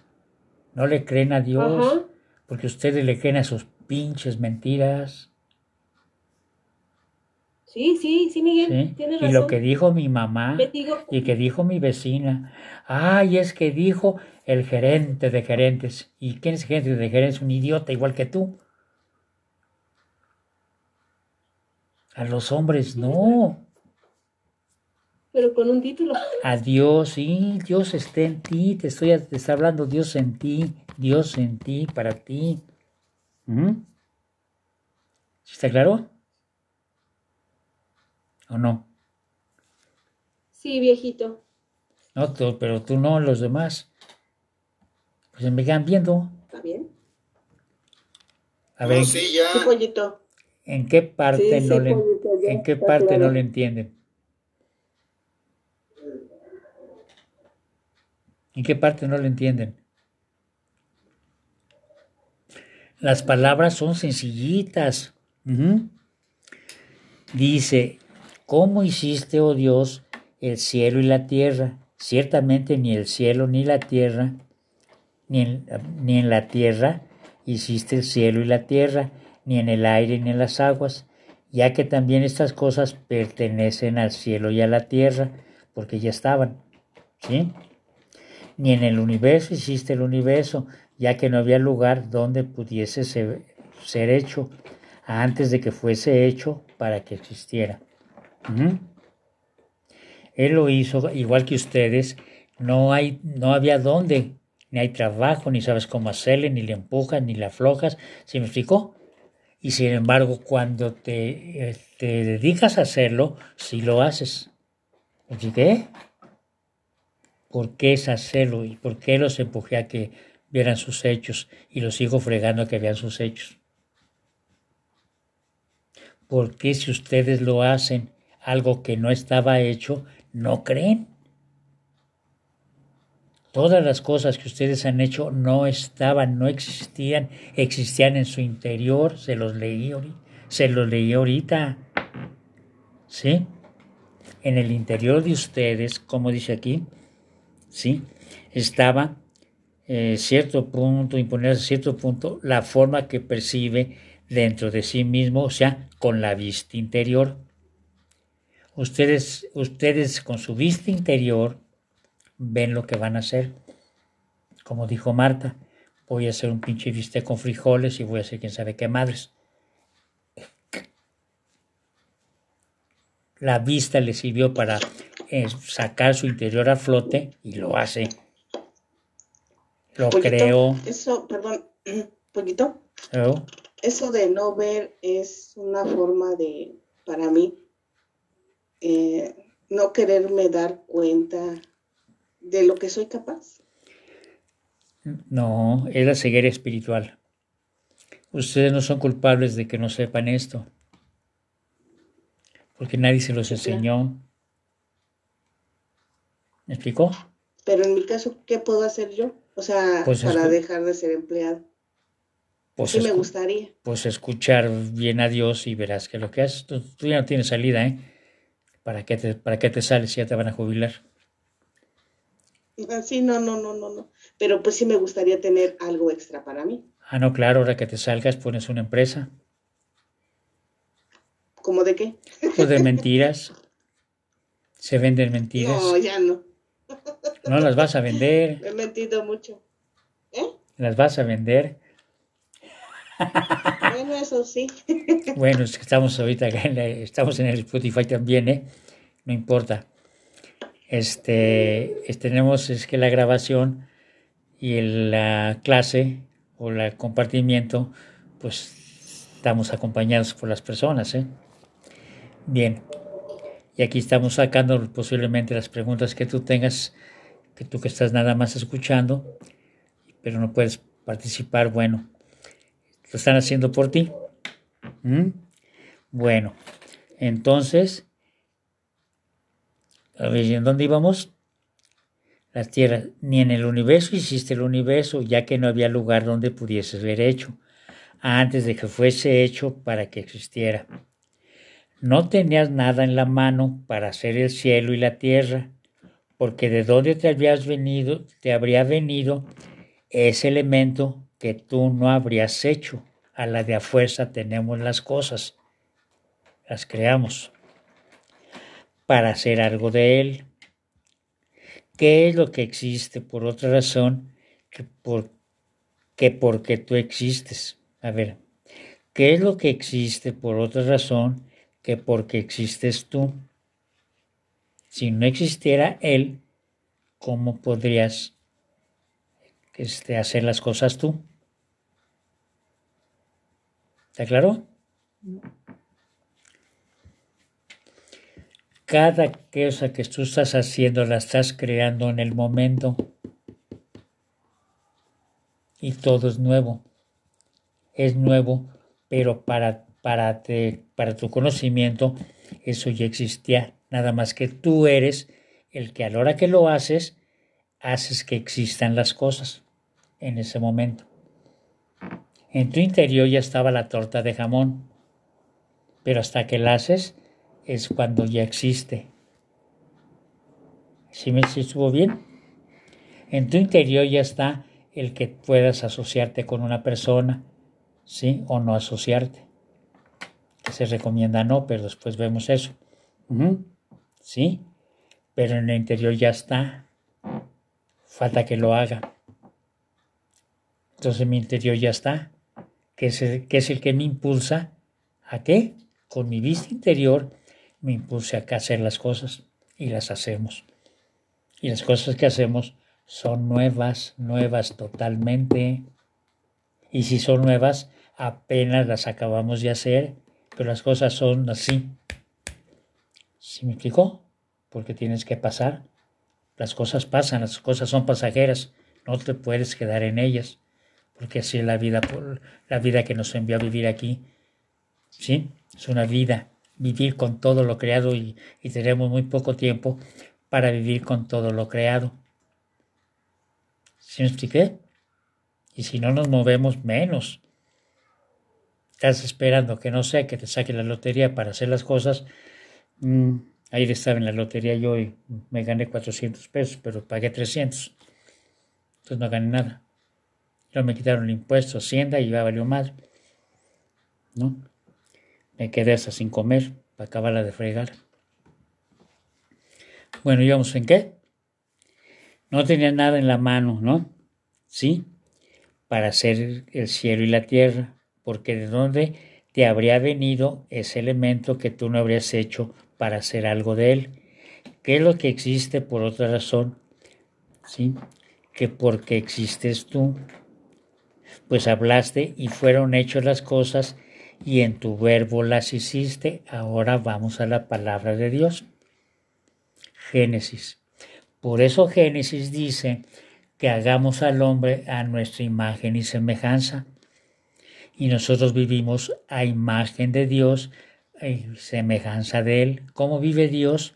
no le creen a Dios, Ajá. porque ustedes le creen a sus pinches mentiras. Sí, sí, sí, Miguel, ¿sí? tienes Y razón. lo que dijo mi mamá digo, y que dijo mi vecina, ay, es que dijo el gerente de gerentes. ¿Y quién es el gerente de gerentes? Un idiota igual que tú. A los hombres no. Pero con un título. A Dios, sí, Dios está en ti, te estoy te está hablando Dios en ti, Dios en ti, para ti. ¿Mm? ¿Sí ¿Está claro? ¿O no? Sí, viejito. No, tú- pero tú no, los demás. Pues me quedan viendo. ¿Está bien? A ver, No, sí, ya. ¿en qué parte Sí, no sí, le, pollito, ya en qué parte claro. no le entienden? ¿En qué parte no le entienden? Las palabras son sencillitas. Dice, ¿cómo hiciste, oh Dios, el cielo y la tierra? Ciertamente ni el cielo ni la tierra, ni en, ni en la tierra hiciste el cielo y la tierra, ni en el aire ni en las aguas, ya que también estas cosas pertenecen al cielo y a la tierra, porque ya estaban. ¿Sí? Ni en el universo hiciste el universo, ya que no había lugar donde pudiese ser, hecho antes de que fuese hecho para que existiera. Él lo hizo igual que ustedes. No hay, no había dónde, ni hay trabajo, ni sabes cómo hacerle, ni le empujas, ni le aflojas. ¿Sí me explicó? Y sin embargo, cuando te, eh, te dedicas a hacerlo, sí lo haces. ¿Por qué? ¿Por qué es hacerlo? ¿Y por qué los empujé a que vieran sus hechos? Y los sigo fregando a que vean sus hechos. ¿Por qué si ustedes lo hacen, algo que no estaba hecho, no creen? Todas las cosas que ustedes han hecho no estaban, no existían, existían en su interior, se los leí, se los leí ahorita. ¿Sí? En el interior de ustedes, como dice aquí, ¿sí? Estaba eh, cierto punto, imponer cierto punto, la forma que percibe dentro de sí mismo, o sea, con la vista interior. Ustedes, ustedes con su vista interior ven lo que van a hacer. Como dijo Marta, voy a hacer un pinche bistec con frijoles y voy a hacer quién sabe qué madres. La vista le sirvió para eh, sacar su interior a flote y lo hace. Lo creo. Eso, perdón, poquito. Eso de no ver es una forma de, para mí, eh, no quererme dar cuenta de lo que soy capaz. No, es la ceguera espiritual. Ustedes no son culpables de que no sepan esto, porque nadie se los enseñó. ¿Me explicó? Pero en mi caso, ¿qué puedo hacer yo? O sea, pues para dejar de ser empleado. Pues sí me gustaría. Pues escuchar bien a Dios y verás que lo que haces, tú, ya no tienes salida, ¿eh? ¿Para qué, te, ¿Para qué te sales si ya te van a jubilar? Ah, sí, no, no, no, no, no. Pero pues sí me gustaría tener algo extra para mí. Ah, no, claro, ahora que te salgas pones una empresa. ¿Cómo de qué? Pues de mentiras. Se venden mentiras. No, ya no. No las vas a vender. Me he mentido mucho. ¿Eh? Las vas a vender. Bueno, eso sí. Bueno, es que estamos ahorita estamos en el Spotify también, ¿eh? No importa este, tenemos es que la grabación y la clase o el compartimiento, pues estamos acompañados por las personas. ¿eh? Bien, y aquí estamos sacando posiblemente las preguntas que tú tengas, que tú que estás nada más escuchando, pero no puedes participar, bueno, lo están haciendo por ti. ¿Mm? Bueno, entonces ¿En dónde íbamos? Las tierras. Ni en el universo hiciste el universo, ya que no había lugar donde pudieses ver hecho, antes de que fuese hecho para que existiera. No tenías nada en la mano para hacer el cielo y la tierra, porque de dónde te habías venido, te habría venido ese elemento que tú no habrías hecho. A la de a fuerza tenemos las cosas, las creamos para hacer algo de él. ¿Qué es lo que existe por otra razón que, por, que porque tú existes? A ver, ¿qué es lo que existe por otra razón que porque existes tú? Si no existiera él, ¿cómo podrías este, hacer las cosas tú? ¿Está claro? cada cosa que tú estás haciendo la estás creando en el momento y todo es nuevo. Es nuevo, pero para, para, para tu conocimiento eso ya existía. Nada más que tú eres el que a la hora que lo haces, haces que existan las cosas en ese momento. En tu interior ya estaba la torta de jamón, pero hasta que la haces, es cuando ya existe. ¿Sí me estuvo bien? En tu interior ya está el que puedas asociarte con una persona, ¿sí? O no asociarte. Se recomienda no, pero después vemos eso. ¿Sí? Pero en el interior ya está. Falta que lo haga. Entonces mi interior ya está. Que es el que, es el que me impulsa a qué? Con mi vista interior me impulse a hacer las cosas y las hacemos. Y las cosas que hacemos son nuevas, nuevas totalmente. Y si son nuevas, apenas las acabamos de hacer, las cosas son así. ¿Sí me explicó? Porque tienes que pasar. Las cosas pasan, las cosas son pasajeras, no te puedes quedar en ellas, porque así es la vida, la vida que nos envió a vivir aquí. ¿Sí? Es una vida, vivir con todo lo creado y, y tenemos muy poco tiempo para vivir con todo lo creado. ¿Sí me expliqué? Y si no nos movemos menos. Estás esperando que no sé, que te saque la lotería para hacer las cosas. Mm, ayer estaba en la lotería yo y me gané 400 pesos, pero pagué 300. Entonces no gané nada. Luego me quitaron el impuesto, Hacienda y ya valió mal. ¿No? Me quedé hasta sin comer para acabarla de fregar. Bueno, íbamos en qué? No tenía nada en la mano, ¿no? Sí, para hacer el cielo y la tierra, porque de dónde te habría venido ese elemento que tú no habrías hecho para hacer algo de él. ¿Qué es lo que existe por otra razón? ¿Sí? Que porque existes tú, pues hablaste y fueron hechas las cosas y en tu verbo las hiciste. Ahora vamos a la palabra de Dios. Génesis. Por eso Génesis dice que hagamos al hombre a nuestra imagen y semejanza. Y nosotros vivimos a imagen de Dios y semejanza de Él. ¿Cómo vive Dios?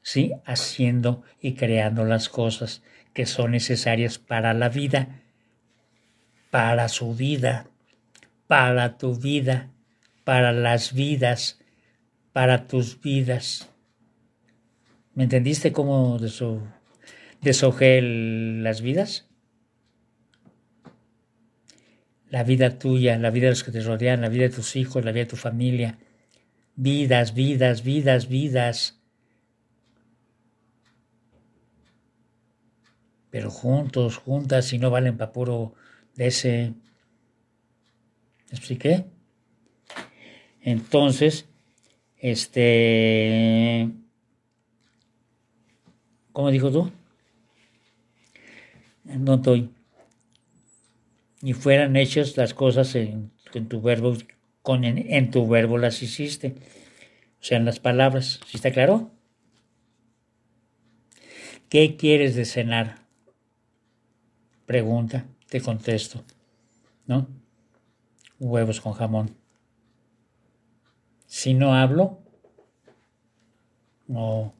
Sí, haciendo y creando las cosas que son necesarias para la vida, para su vida, para tu vida, para las vidas, para tus vidas. ¿Me entendiste cómo deshojé las vidas? La vida tuya, la vida de los que te rodean, la vida de tus hijos, la vida de tu familia. Vidas, vidas, vidas, vidas. Pero juntos, juntas, y no valen para puro de ese ¿Me expliqué? Entonces, este, ¿cómo dijo tú? No estoy. Ni fueran hechas las cosas en, tu verbo, con, en, tu verbo las hiciste. O sea, en las palabras. ¿Sí está claro? ¿Qué quieres de cenar? Pregunta, te contesto. ¿No? huevos con jamón. Si no hablo, no,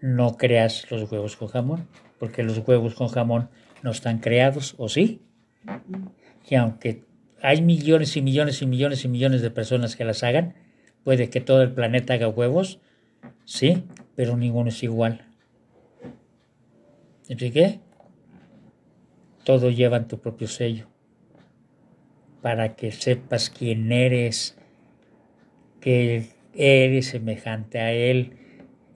no creas los huevos con jamón, porque los huevos con jamón no están creados, ¿o sí? Y aunque hay millones y millones y millones y millones de personas que las hagan, puede que todo el planeta haga huevos, sí, pero ninguno es igual. ¿Me expliqué? Todo lleva tu propio sello para que sepas quién eres, que eres semejante a Él.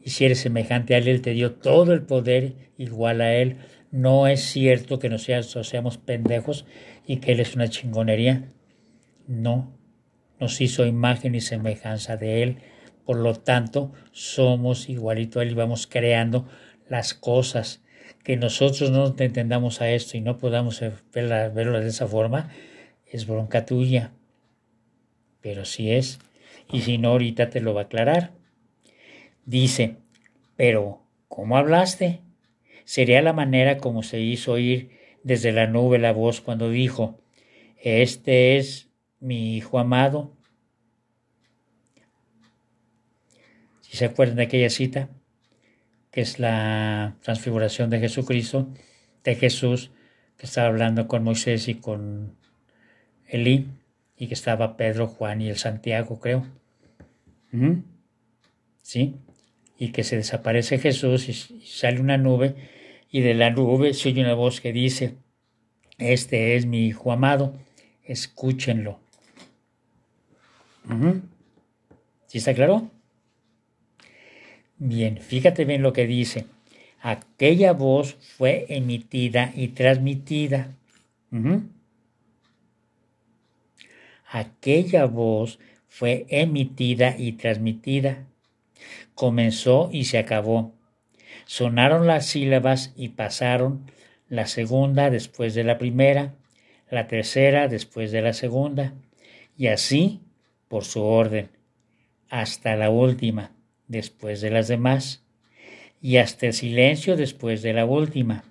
Y si eres semejante a Él, Él te dio todo el poder igual a Él. No es cierto que nos seamos pendejos y que Él es una chingonería. No, nos hizo imagen y semejanza de Él. Por lo tanto, somos igualito a Él y vamos creando las cosas. Que nosotros no entendamos a esto y no podamos verlo de esa forma, es bronca tuya. Pero si es, y si no, ahorita te lo va a aclarar. Dice, pero, ¿cómo hablaste? Sería la manera como se hizo oír desde la nube la voz cuando dijo, Este es mi hijo amado. Si se acuerdan de aquella cita, que es la transfiguración de Jesucristo, de Jesús, que estaba hablando con Moisés y con Elí y que estaba Pedro, Juan y el Santiago, creo. ¿Sí? Y que se desaparece Jesús y sale una nube y de la nube se oye una voz que dice, este es mi hijo amado, escúchenlo. ¿Sí está claro? Bien, fíjate bien lo que dice. Aquella voz fue emitida y transmitida aquella voz fue emitida y transmitida. Comenzó y se acabó. Sonaron las sílabas y pasaron la segunda después de la primera, la tercera después de la segunda, y así por su orden, hasta la última después de las demás, y hasta el silencio después de la última,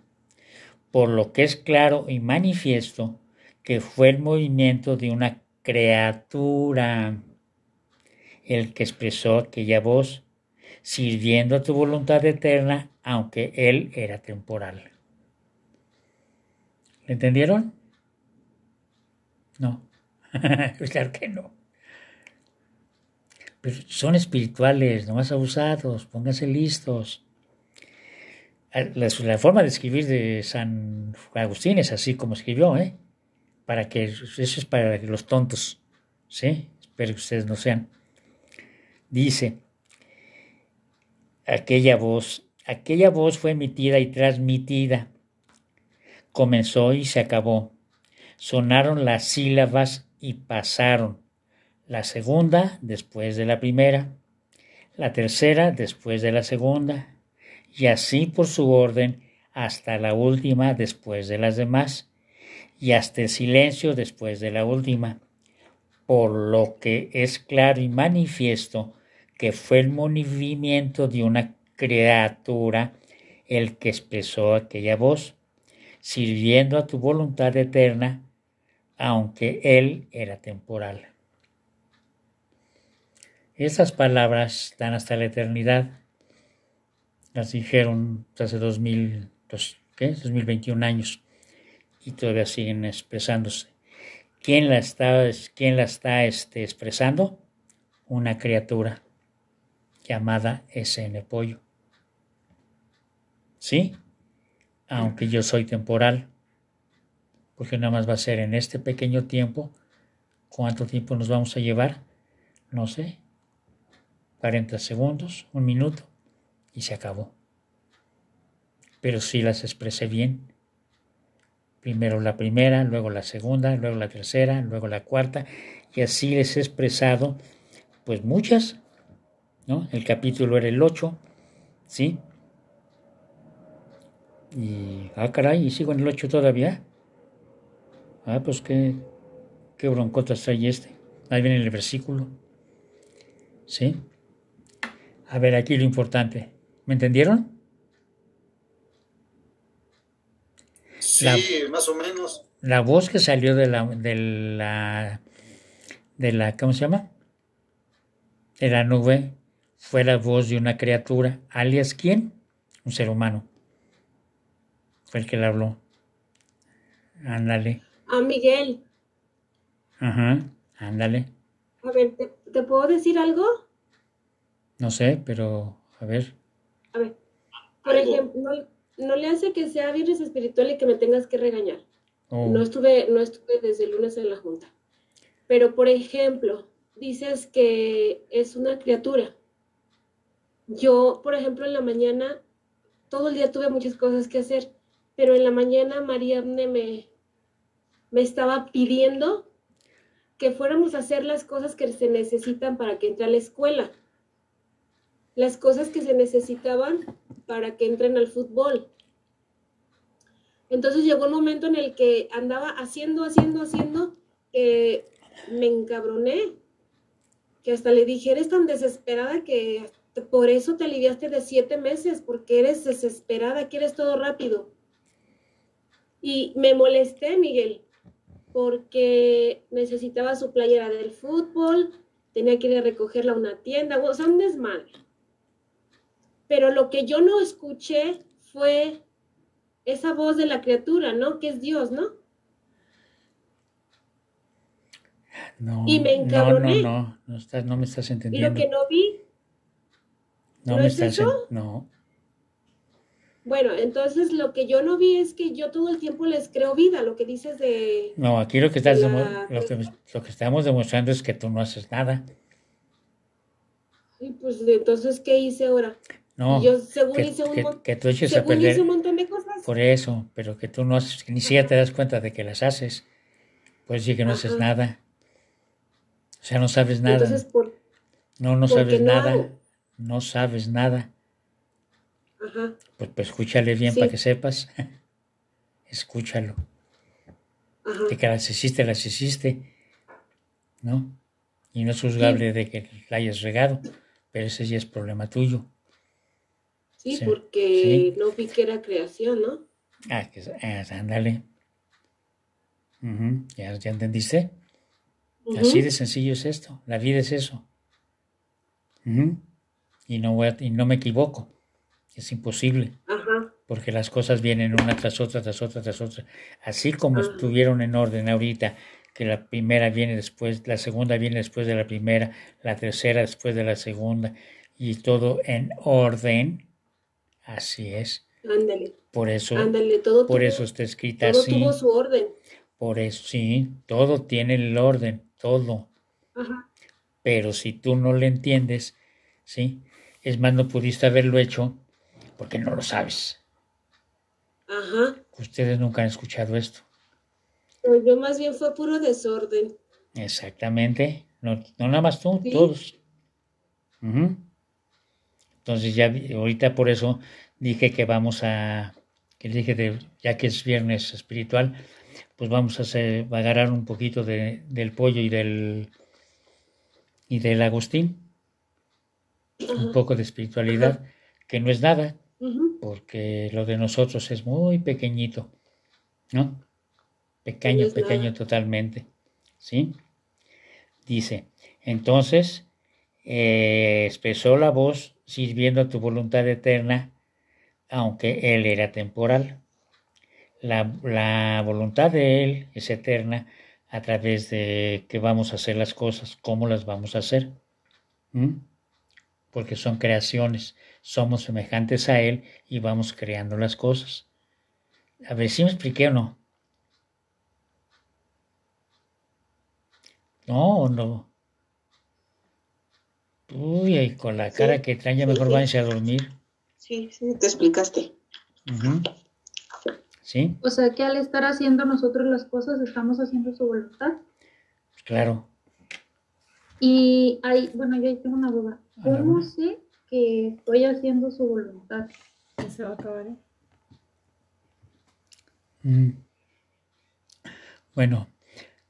por lo que es claro y manifiesto que fue el movimiento de una criatura el que expresó aquella voz, sirviendo a tu voluntad eterna, aunque él era temporal. ¿Le entendieron? No. claro que no. Pero son espirituales, no más abusados, pónganse listos. Ah, la, forma de escribir de San Agustín es así como escribió, ¿eh? Para que, eso es para los tontos, ¿sí? Espero que ustedes no sean. Dice, aquella voz, aquella voz fue emitida y transmitida. Comenzó y se acabó. Sonaron las sílabas y pasaron. La segunda después de la primera. La tercera después de la segunda y así por su orden hasta la última después de las demás, y hasta el silencio después de la última, por lo que es claro y manifiesto que fue el movimiento de una criatura el que expresó aquella voz, sirviendo a tu voluntad eterna, aunque él era temporal. Esas palabras dan hasta la eternidad las dijeron hace 2000, ¿qué? 2021 años y todavía siguen expresándose. ¿Quién la está, quién la está este, expresando? Una criatura llamada SN Pollo. ¿Sí? Aunque yo soy temporal, porque nada más va a ser en este pequeño tiempo. ¿Cuánto tiempo nos vamos a llevar? No sé. 40 segundos, un minuto y se acabó. Pero sí las expresé bien. Primero la primera, luego la segunda, luego la tercera, luego la cuarta, y así les he expresado, pues muchas, ¿no? El capítulo era el 8, ¿sí? Y, ah, caray, y sigo en el 8 todavía. Ah, pues qué, qué broncotas trae este. Ahí viene el versículo. ¿Sí? A ver, aquí lo importante. ¿Me entendieron? Sí, más o menos. La voz que salió de la, de la, de la, ¿cómo se llama? De la nube fue la voz de una criatura, alias quién? Un ser humano. Fue el que le habló. Ándale. A Miguel. Ajá, ándale. A ver, ¿te puedo decir algo? No sé, pero a ver. A ver, por ejemplo, no, le hace que sea viernes espiritual y que me tengas que regañar. Oh. No, estuve, no estuve desde el lunes en la junta. Pero, por ejemplo, dices que es una criatura. Yo, por ejemplo, en la mañana, todo el día tuve muchas cosas que hacer, pero en la mañana María me, me estaba pidiendo que fuéramos a hacer las cosas que se necesitan para que entre a la escuela las cosas que se necesitaban para que entren al fútbol. Entonces llegó un momento en el que andaba haciendo, haciendo, haciendo, que me encabroné, que hasta le dije, eres tan desesperada que por eso te aliviaste de siete meses, porque eres desesperada, quieres todo rápido. Y me molesté, Miguel, porque necesitaba su playera del fútbol, tenía que ir a recogerla a una tienda, o sea, un desmadre pero lo que yo no escuché fue esa voz de la criatura, ¿no? Que es Dios, ¿no? No, y me encabroné. No, no, no, no, no me estás entendiendo. Y lo que no vi. No, me estás eso? No. Bueno, entonces lo que yo no vi es que yo todo el tiempo les creo vida, lo que dices de... No, aquí lo que, estás lo, que, lo que estamos demostrando es que tú no haces nada. Y pues entonces, ¿qué hice ahora? No, yo según hice un, tú eches a perder, un montón de cosas. Por eso, pero que tú no haces, que ni siquiera te das cuenta de que las haces. Pues sí que no haces nada. O sea, no sabes nada. Entonces, ¿por, no, no sabes nada. No sabes nada. Ajá. Pues, pues escúchale bien para que sepas. Escúchalo. De que las hiciste, las hiciste, ¿no? Y no es juzgable de que la hayas regado, pero ese ya es problema tuyo. Sí, porque no vi que era creación, ¿no? Ah, que, ándale. ¿Ya, entendiste? Así de sencillo es esto. La vida es eso. Y, no voy y no me equivoco. Es imposible. Porque las cosas vienen una tras otra, tras otra, tras otra. Así como estuvieron en orden ahorita, que la primera viene después, la segunda viene después de la primera, la tercera después de la segunda, y todo en orden. Así es. Ándale. Por eso, todo por eso está escrita todo tuvo su orden. Por eso, sí, todo tiene el orden, todo. Ajá. Pero si tú no lo entiendes, ¿sí? Es más, no pudiste haberlo hecho porque no lo sabes. Ajá. Ustedes nunca han escuchado esto. yo más bien fue puro desorden. Exactamente. No, no nada más tú, todos. Entonces ya ahorita por eso dije que vamos a, que dije de, ya que es viernes espiritual, pues vamos a, hacer, a agarrar un poquito de, del pollo y del y del Agustín, un poco de espiritualidad, que no es nada, porque lo de nosotros es muy pequeñito, ¿no? Pequeño, pequeño totalmente, ¿sí? Dice, entonces, eh, expresó la voz sirviendo a tu voluntad eterna, aunque Él era temporal. La, la, voluntad de Él es eterna a través de que vamos a hacer las cosas, cómo las vamos a hacer. Porque son creaciones, somos semejantes a Él y vamos creando las cosas. A ver si me expliqué o no. No, o no. Uy, y con la cara que traen ya mejor váyanse a dormir. Sí, sí, te explicaste. ¿Sí? O sea que al estar haciendo nosotros las cosas, estamos haciendo su voluntad. Claro. Y hay, bueno, yo ahí tengo una duda. ¿Cómo sé que estoy haciendo su voluntad? Se va a acabar. ¿eh? Mm. Bueno,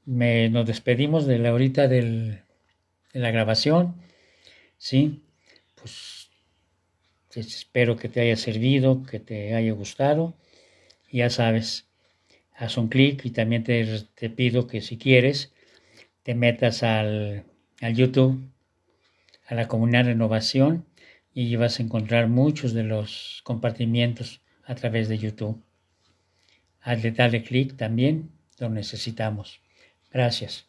me, nos despedimos de la horita del, de la grabación. ¿sí? Pues espero que te haya servido, que te haya gustado. Ya sabes, haz un clic y también te, te, pido que si quieres te metas al, al YouTube, a la comunidad Renovación y vas a encontrar muchos de los compartimientos a través de YouTube. Hazle, dale clic también, lo necesitamos. Gracias.